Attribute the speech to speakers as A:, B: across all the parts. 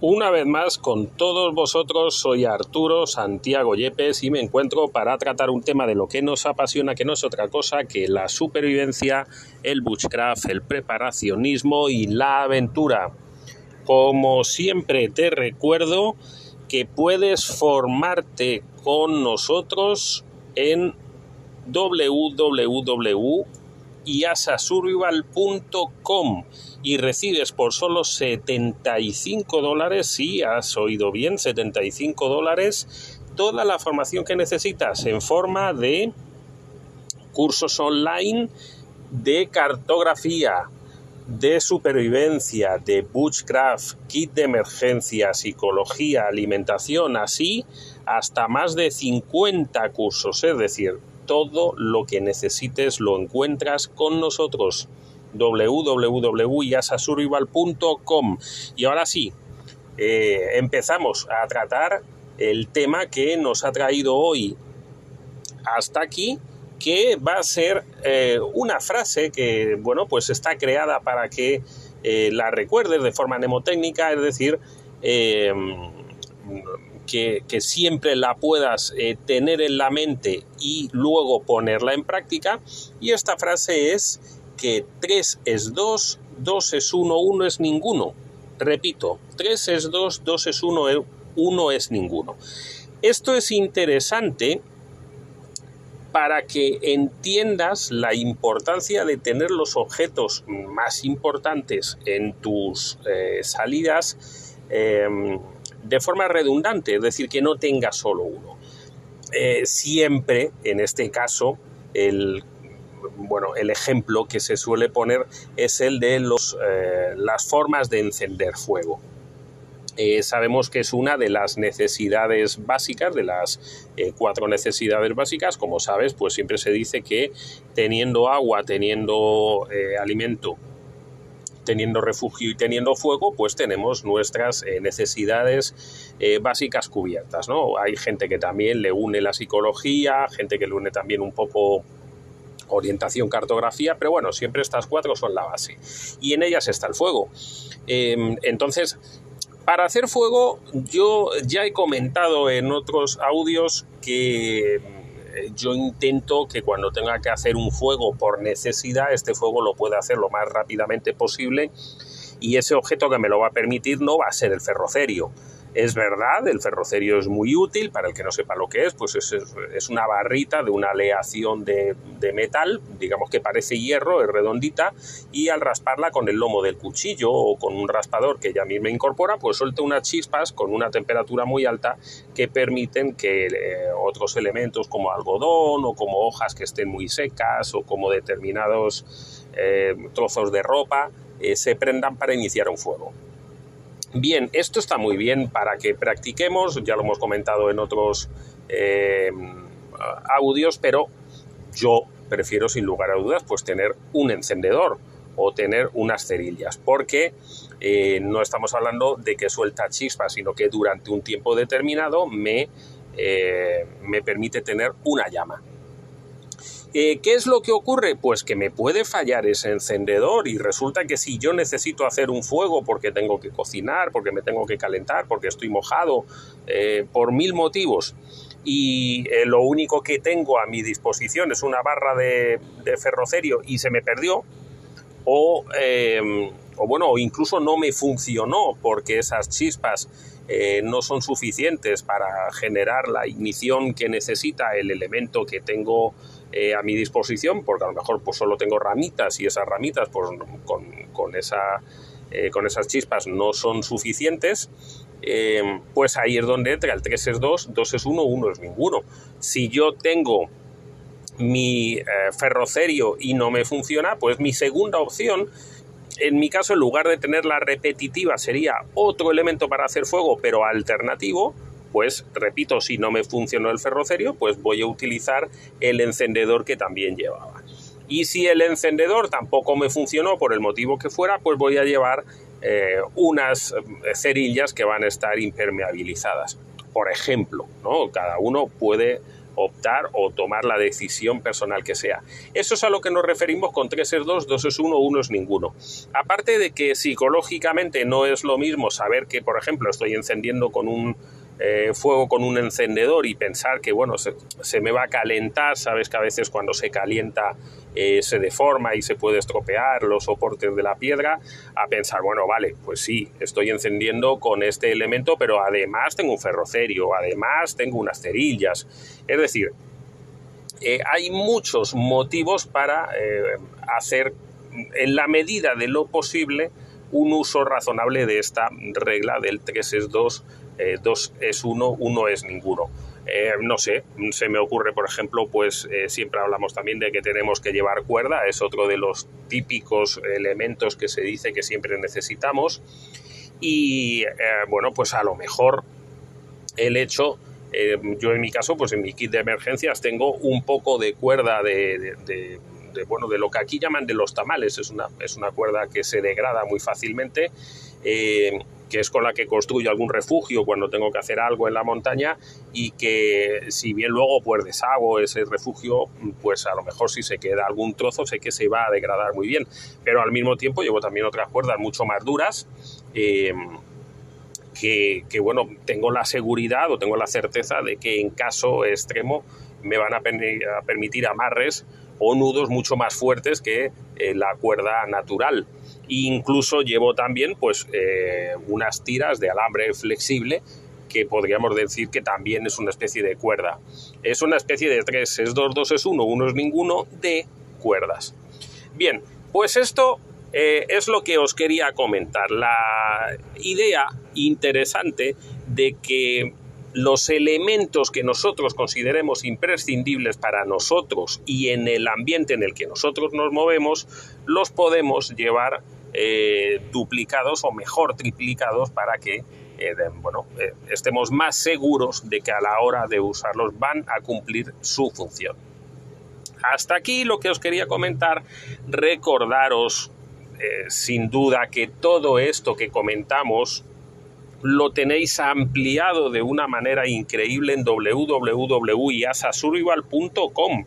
A: Una vez más con todos vosotros soy Arturo Santiago Yepes y me encuentro para tratar un tema de lo que nos apasiona, que no es otra cosa que la supervivencia, el bushcraft, el preparacionismo y la aventura. Como siempre te recuerdo que puedes formarte con nosotros en www iasasurvival.com y recibes por solo 75 dólares, si has oído bien, 75 dólares, toda la formación que necesitas en forma de cursos online de cartografía, de supervivencia, de bushcraft, kit de emergencia, psicología, alimentación, así hasta más de 50 cursos, es decir, todo lo que necesites lo encuentras con nosotros www.yasasurvival.com y ahora sí eh, empezamos a tratar el tema que nos ha traído hoy hasta aquí que va a ser eh, una frase que bueno pues está creada para que eh, la recuerdes de forma mnemotécnica es decir que, siempre la puedas tener en la mente y luego ponerla en práctica. Y esta frase es que 3 es 2, 2 es 1, 1 es ninguno. Repito, 3 es 2, 2 es 1, 1 es ninguno. Esto es interesante para que entiendas la importancia de tener los objetos más importantes en tus eh, salidas eh, de forma redundante, es decir, que no tenga solo uno. Eh, siempre, en este caso, el, bueno, el ejemplo que se suele poner es el de los, eh, las formas de encender fuego. Eh, sabemos que es una de las necesidades básicas, de las cuatro necesidades básicas. Como sabes, pues siempre se dice que teniendo agua, teniendo alimento teniendo refugio y teniendo fuego, pues tenemos nuestras eh, necesidades eh, básicas cubiertas, ¿no? Hay gente que también le une la psicología, gente que le une también un poco orientación, cartografía, pero bueno, siempre estas cuatro son la base. Y en ellas está el fuego. Em, entonces, para hacer fuego, yo ya he comentado en otros audios que yo intento que cuando tenga que hacer un fuego por necesidad, este fuego lo pueda hacer lo más rápidamente posible y ese objeto que me lo va a permitir no va a ser el ferrocerio. Es verdad, el ferrocerio es muy útil, para el que no sepa lo que es, pues es, una barrita de una aleación de, metal, digamos que parece hierro, es redondita, y al rasparla con el lomo del cuchillo o con un raspador que ya a mí me incorpora, pues suelta unas chispas con una temperatura muy alta que permiten que eh, otros elementos como algodón o como hojas que estén muy secas o como determinados eh, trozos de ropa eh, se prendan para iniciar un fuego. Bien, esto está muy bien para que practiquemos, ya lo hemos comentado en otros eh, audios, pero yo prefiero sin lugar a dudas pues tener un encendedor o tener unas cerillas, porque eh, no estamos hablando de que suelta chispas, sino que durante un tiempo determinado me, eh, me permite tener una llama. Eh, ¿Qué es lo que ocurre? Pues que me puede fallar ese encendedor y resulta que si yo necesito hacer un fuego porque tengo que cocinar, porque me tengo que calentar, porque estoy mojado, eh, por mil motivos, y eh, lo único que tengo a mi disposición es una barra de, ferrocerio y se me perdió, o, o bueno, incluso no me funcionó porque esas chispas no son suficientes para generar la ignición que necesita el elemento que tengo eh, a mi disposición, porque a lo mejor pues solo tengo ramitas y esas ramitas pues, con, esa, eh, con esas chispas no son suficientes, eh, pues ahí es donde entra el 3 es 2, 2 es 1, 1 es ninguno. Si yo tengo mi ferrocerio y no me funciona, pues mi segunda opción en mi caso, en lugar de tener la repetitiva, sería otro elemento para hacer fuego, pero alternativo, pues repito, si no me funcionó el ferrocerio, pues voy a utilizar el encendedor que también llevaba. Y si el encendedor tampoco me funcionó por el motivo que fuera, pues voy a llevar eh, unas eh, cerillas que van a estar impermeabilizadas. Por ejemplo, ¿no? cada uno puede optar o tomar la decisión personal que sea. Eso es a lo que nos referimos con 3 es 2, 2 es 1, 1 es ninguno. Aparte de que psicológicamente no es lo mismo saber que, por ejemplo, estoy encendiendo con un eh, fuego con un encendedor y pensar que, bueno, se, me va a calentar, sabes que a veces cuando se calienta eh, se deforma y se puede estropear los soportes de la piedra, a pensar, bueno, vale, pues sí, estoy encendiendo con este elemento, pero además tengo un ferrocerio, además tengo unas cerillas. Es decir, eh, hay muchos motivos para hacer, en la medida de lo posible, un uso razonable de esta regla del 3 es 2 eh, dos es uno, uno es ninguno. Eh, no sé, se me ocurre, por ejemplo, pues eh, siempre hablamos también de que tenemos que llevar cuerda, es otro de los típicos elementos que se dice que siempre necesitamos. Y bueno, pues a lo mejor el hecho, yo en mi caso, pues en mi kit de emergencias tengo un poco de cuerda de, bueno, de lo que aquí llaman de los tamales, es una, es una cuerda que se degrada muy fácilmente que es con la que construyo algún refugio cuando tengo que hacer algo en la montaña y que si bien luego pues deshago ese refugio, pues a lo mejor si se queda algún trozo sé que se va a degradar muy bien, pero al mismo tiempo llevo también otras cuerdas mucho más duras. Eh, que, bueno, tengo la seguridad o tengo la certeza de que en caso extremo me van a, permitir amarres o nudos mucho más fuertes que eh, la cuerda natural incluso llevo también pues eh, unas tiras de alambre flexible que podríamos decir que también es una especie de cuerda. Es una especie de tres, es dos, dos es uno, uno es ninguno de cuerdas. Bien, pues esto eh, es lo que os quería comentar. La idea interesante de que los elementos que nosotros consideremos imprescindibles para nosotros y en el ambiente en el que nosotros nos movemos, los podemos llevar eh, duplicados o mejor triplicados para que eh, bueno, eh, estemos más seguros de que a la hora de usarlos van a cumplir su función. Hasta aquí lo que os quería comentar, recordaros sin duda que todo esto que comentamos lo tenéis ampliado de una manera increíble en www.iasasurvival.com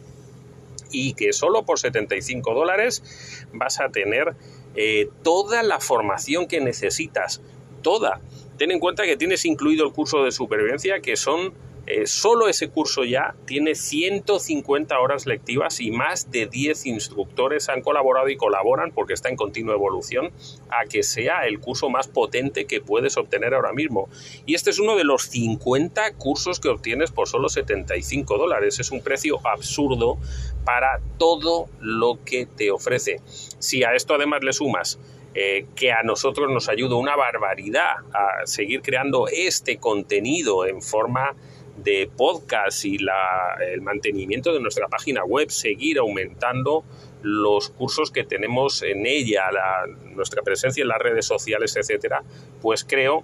A: y que solo por 75 dólares vas a tener eh, toda la formación que necesitas, toda. Ten en cuenta que tienes incluido el curso de supervivencia, que son eh, solo ese curso ya tiene 150 horas lectivas y más de 10 instructores han colaborado y colaboran porque está en continua evolución a que sea el curso más potente que puedes obtener ahora mismo. Y este es uno de los 50 cursos que obtienes por solo 75 dólares. Es un precio absurdo para todo lo que te ofrece. Si a esto además le sumas eh, que a nosotros nos ayuda una barbaridad a seguir creando este contenido en forma de podcast y el mantenimiento de nuestra página web, seguir aumentando los cursos que tenemos en ella, nuestra presencia en las redes sociales, etcétera, pues creo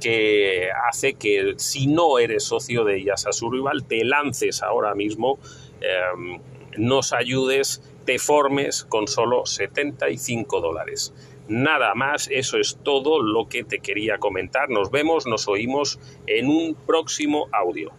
A: que hace que si no eres socio de Yasa Survival, te lances ahora mismo, em, nos ayudes, te formes con solo 75 dólares. Nada más, eso es todo lo que te quería comentar. Nos vemos, nos oímos en un próximo audio.